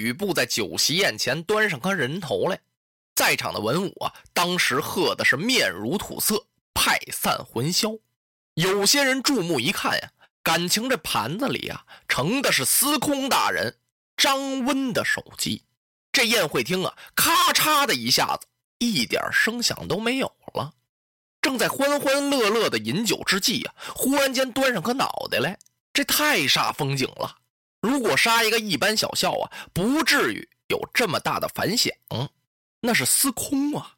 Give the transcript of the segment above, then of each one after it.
吕布在酒席宴前端上颗人头来，在场的文武啊，当时喝的是面如土色，派散魂消。有些人注目一看呀，感情这盘子里啊，盛的是司空大人张温的首级。这宴会厅啊，咔嚓的一下子，一点声响都没有了。正在欢欢乐乐的饮酒之际啊，忽然间端上颗脑袋来，这太煞风景了。如果杀一个一般小校啊，不至于有这么大的反响。那是司空啊，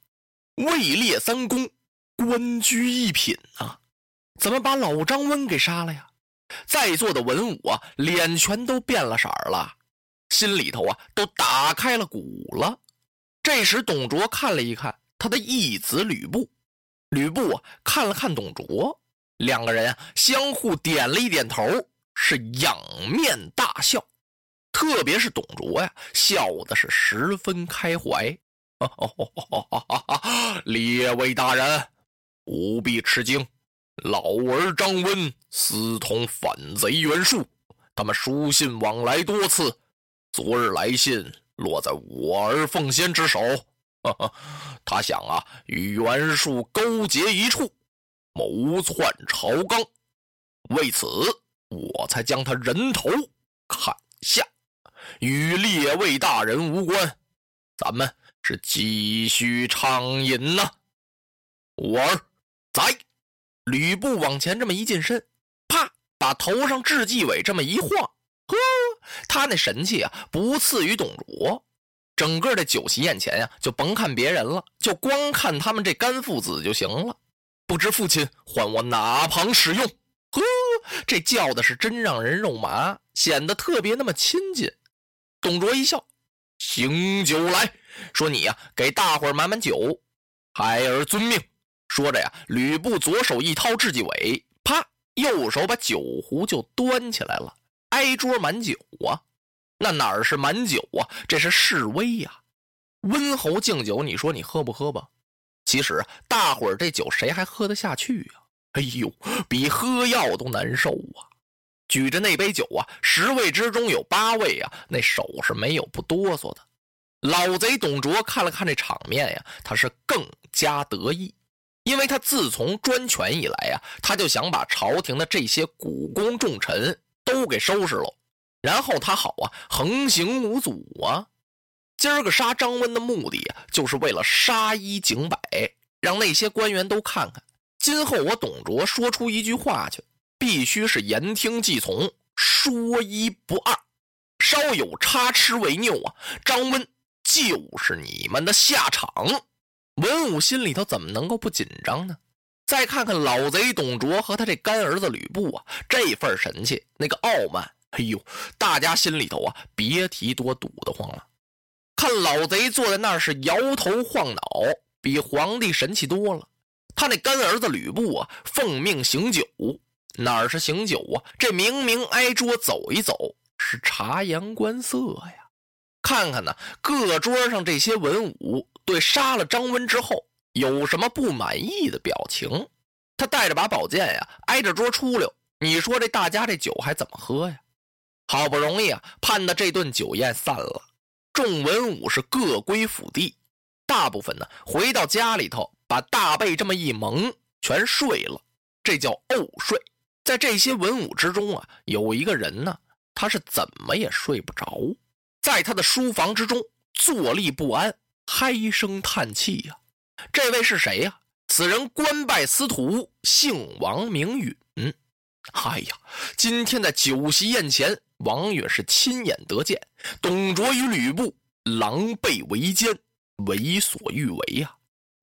位列三公，官居一品啊，怎么把老张温给杀了呀？在座的文武啊，脸全都变了色了，心里头啊都打开了鼓了。这时，董卓看了一看他的义子吕布，吕布啊看了看董卓，两个人啊相互点了一点头。是仰面大笑，特别是董卓呀，笑的是十分开怀。列位大人，不必吃惊，老儿张温私通反贼袁术，他们书信往来多次，昨日来信落在我儿奉先之手。他想啊，与袁术勾结一处，谋篡朝纲，为此。我才将他人头砍下，与列位大人无关。咱们是继续畅饮呐。我儿在，吕布往前这么一近身，啪，把头上雉纪尾这么一晃，呵，他那神气啊，不次于董卓。整个这酒席宴前呀，就甭看别人了，就光看他们这干父子就行了。不知父亲唤我哪旁使用？呵，这叫的是真让人肉麻，显得特别那么亲近。董卓一笑，行酒来说：“你呀，给大伙儿满满酒。”孩儿遵命。说着呀，吕布左手一掏雉鸡尾，啪，右手把酒壶就端起来了，挨桌满酒啊！那哪儿是满酒啊？这是示威呀！温侯敬酒，你说你喝不喝吧？其实大伙儿这酒谁还喝得下去呀？哎呦，比喝药都难受啊！举着那杯酒啊，十位之中有八位啊，那手是没有不哆嗦的。老贼董卓看了看这场面呀，他是更加得意，因为他自从专权以来呀，他就想把朝廷的这些股肱重臣都给收拾了，然后他好啊，横行无阻啊。今儿个杀张温的目的啊，就是为了杀一儆百，让那些官员都看看。今后我董卓说出一句话去，必须是言听计从，说一不二，稍有差池为拗啊，张温就是你们的下场。文武心里头怎么能够不紧张呢？再看看老贼董卓和他这干儿子吕布啊，这份神气，那个傲慢，哎呦，大家心里头啊，别提多堵得慌了。看老贼坐在那儿是摇头晃脑，比皇帝神气多了。他那干儿子吕布啊，奉命行酒，哪是行酒啊？这明明挨桌走一走，是察言观色呀。看看呢，各桌上这些文武对杀了张温之后有什么不满意的表情？他带着把宝剑呀，挨着桌出溜。你说这大家这酒还怎么喝呀？好不容易啊，盼的这顿酒宴散了，众文武是各归府地，大部分呢回到家里头。把大被这么一蒙，全睡了，这叫怄睡。在这些文武之中啊，有一个人呢，他是怎么也睡不着，在他的书房之中坐立不安，唉声叹气呀。这位是谁呀？此人官拜司徒，姓王，名允。哎呀，今天在酒席宴前，王允是亲眼得见董卓与吕布狼狈为奸。为所欲为呀，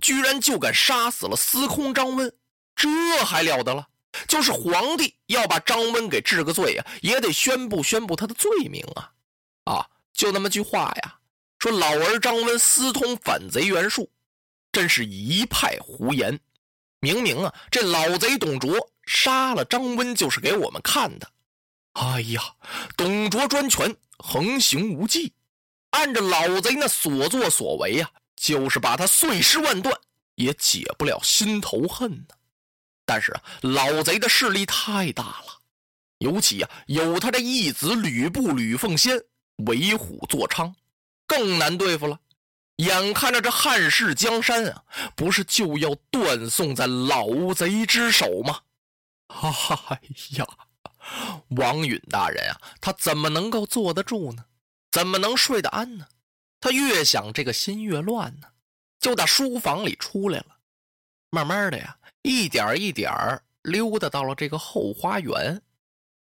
居然就敢杀死了司空张温，这还了得了？就是皇帝要把张温给治个罪呀，也得宣布宣布他的罪名啊！啊，就那么句话呀，说老儿张温私通反贼袁术，真是一派胡言。明明啊，这老贼董卓杀了张温就是给我们看的。哎呀，董卓专权，横行无忌，按着老贼那所作所为呀，就是把他碎尸万段，也解不了心头恨呢。但是啊，老贼的势力太大了，尤其呀，有他这义子吕布吕奉先为虎作伥，更难对付了。眼看着这汉室江山啊，不是就要断送在老贼之手吗？哎呀，王允大人啊，他怎么能够坐得住呢？怎么能睡得安呢？他越想这个心越乱呢，就打书房里出来了。慢慢的呀，一点一点溜达到了这个后花园。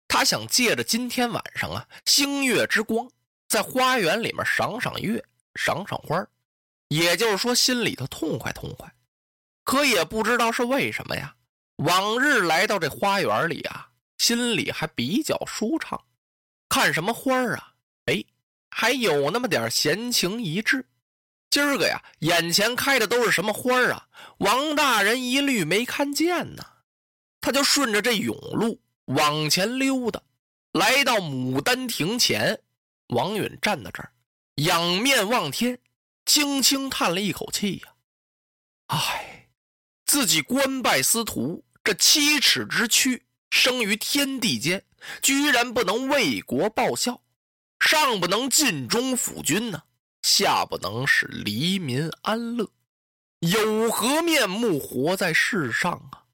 他想借着今天晚上啊，星月之光，在花园里面赏赏月，赏赏花也就是说，心里头痛快痛快，可也不知道是为什么呀。往日来到这花园里啊，心里还比较舒畅，看什么花啊，哎，还有那么点闲情逸致。今儿个呀，眼前开的都是什么花啊？王大人一律没看见呢。他就顺着这甬路往前溜达，来到牡丹亭前，王允站在这儿，仰面望天。轻轻叹了一口气呀，唉，自己官拜司徒，这七尺之躯，生于天地间，居然不能为国报效，上不能尽忠辅君呢，下不能使黎民安乐，有何面目活在世上啊？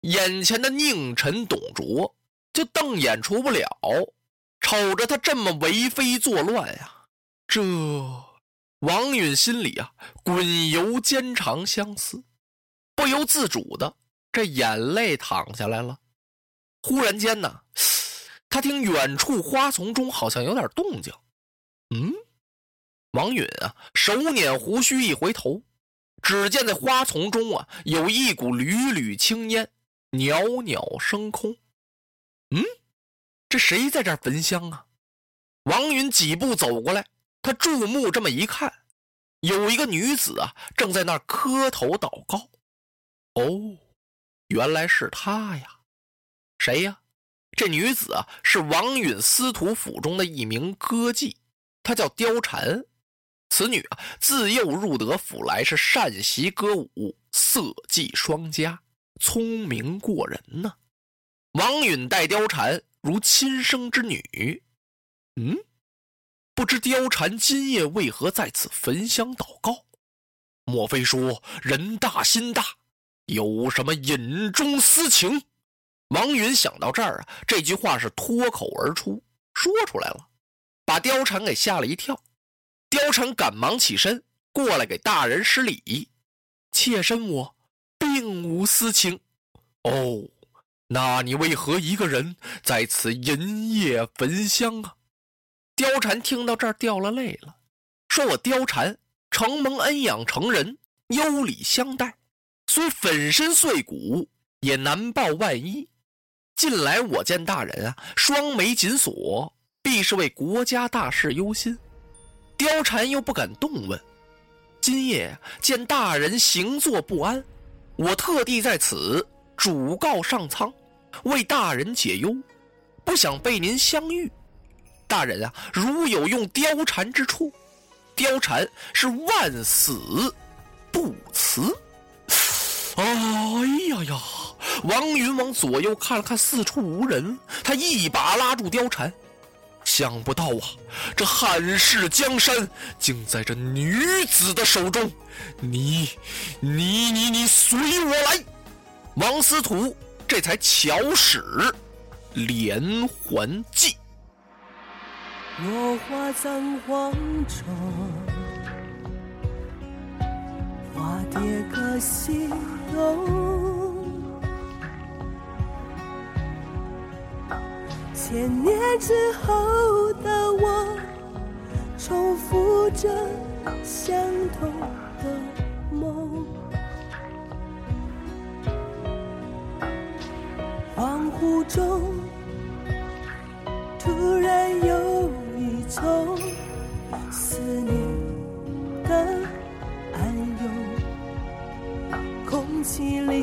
眼前的佞臣董卓就瞪眼出不了，瞅着他这么为非作乱呀，这。王允心里啊，滚油兼长相思，不由自主的这眼泪淌下来了。忽然间呢，他听远处花丛中好像有点动静。嗯，王允啊，手捻胡须一回头，只见在花丛中啊，有一股缕缕青烟，袅袅升空。嗯，这谁在这儿焚香啊？王允几步走过来。他注目这么一看，有一个女子啊，正在那儿磕头祷告。哦，原来是她呀！谁呀？这女子啊，是王允司徒府中的一名歌妓，她叫貂蝉。此女啊，自幼入得府来，是善习歌舞，色技双佳，聪明过人呢。王允待貂蝉如亲生之女。嗯。不知貂蝉今夜为何在此焚香祷告？莫非说人大心大，有什么隐中私情？王云想到这儿啊，这句话是脱口而出，说出来了，把貂蝉给吓了一跳。貂蝉赶忙起身过来给大人施礼：“妾身我并无私情。”哦，那你为何一个人在此银夜焚香啊？貂蝉听到这儿掉了泪了，说：“我貂蝉承蒙恩养成人，优礼相待，虽粉身碎骨也难报万一。近来我见大人啊，双眉紧锁，必是为国家大事忧心。”貂蝉又不敢动问。今夜见大人行坐不安，我特地在此主告上苍，为大人解忧，不想被您相遇。大人啊，如有用貂蝉之处，貂蝉是万死不辞。哎呀呀！王云往左右看了看，四处无人，他一把拉住貂蝉。想不到啊，这汉室江山竟在这女子的手中。你、你、你、你随我来！王司徒这才巧使连环计。落花葬黄冢，花蝶各西东。千年之后的我，重复着相同的梦。恍惚中，突然有一种思念的暗涌，空气里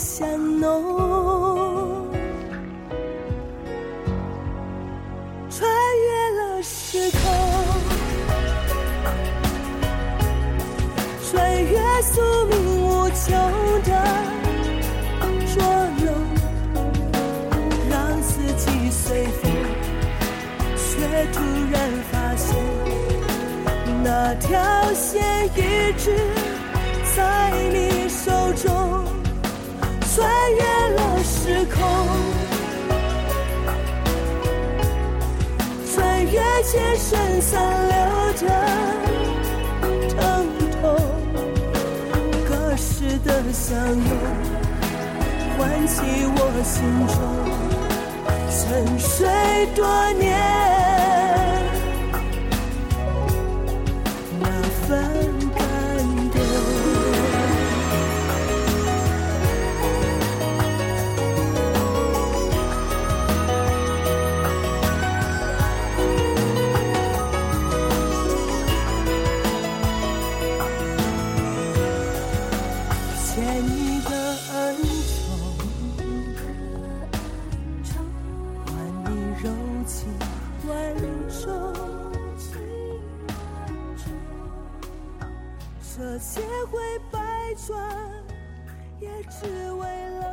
香浓，穿越了时空。穿越宿命无求的捉弄，让四季随风，却突然发现那条线一直在你手中，穿越了时空，穿越前生残留的疼痛。隔世的相拥，唤起我心中沉睡多年这千回百转，也只为了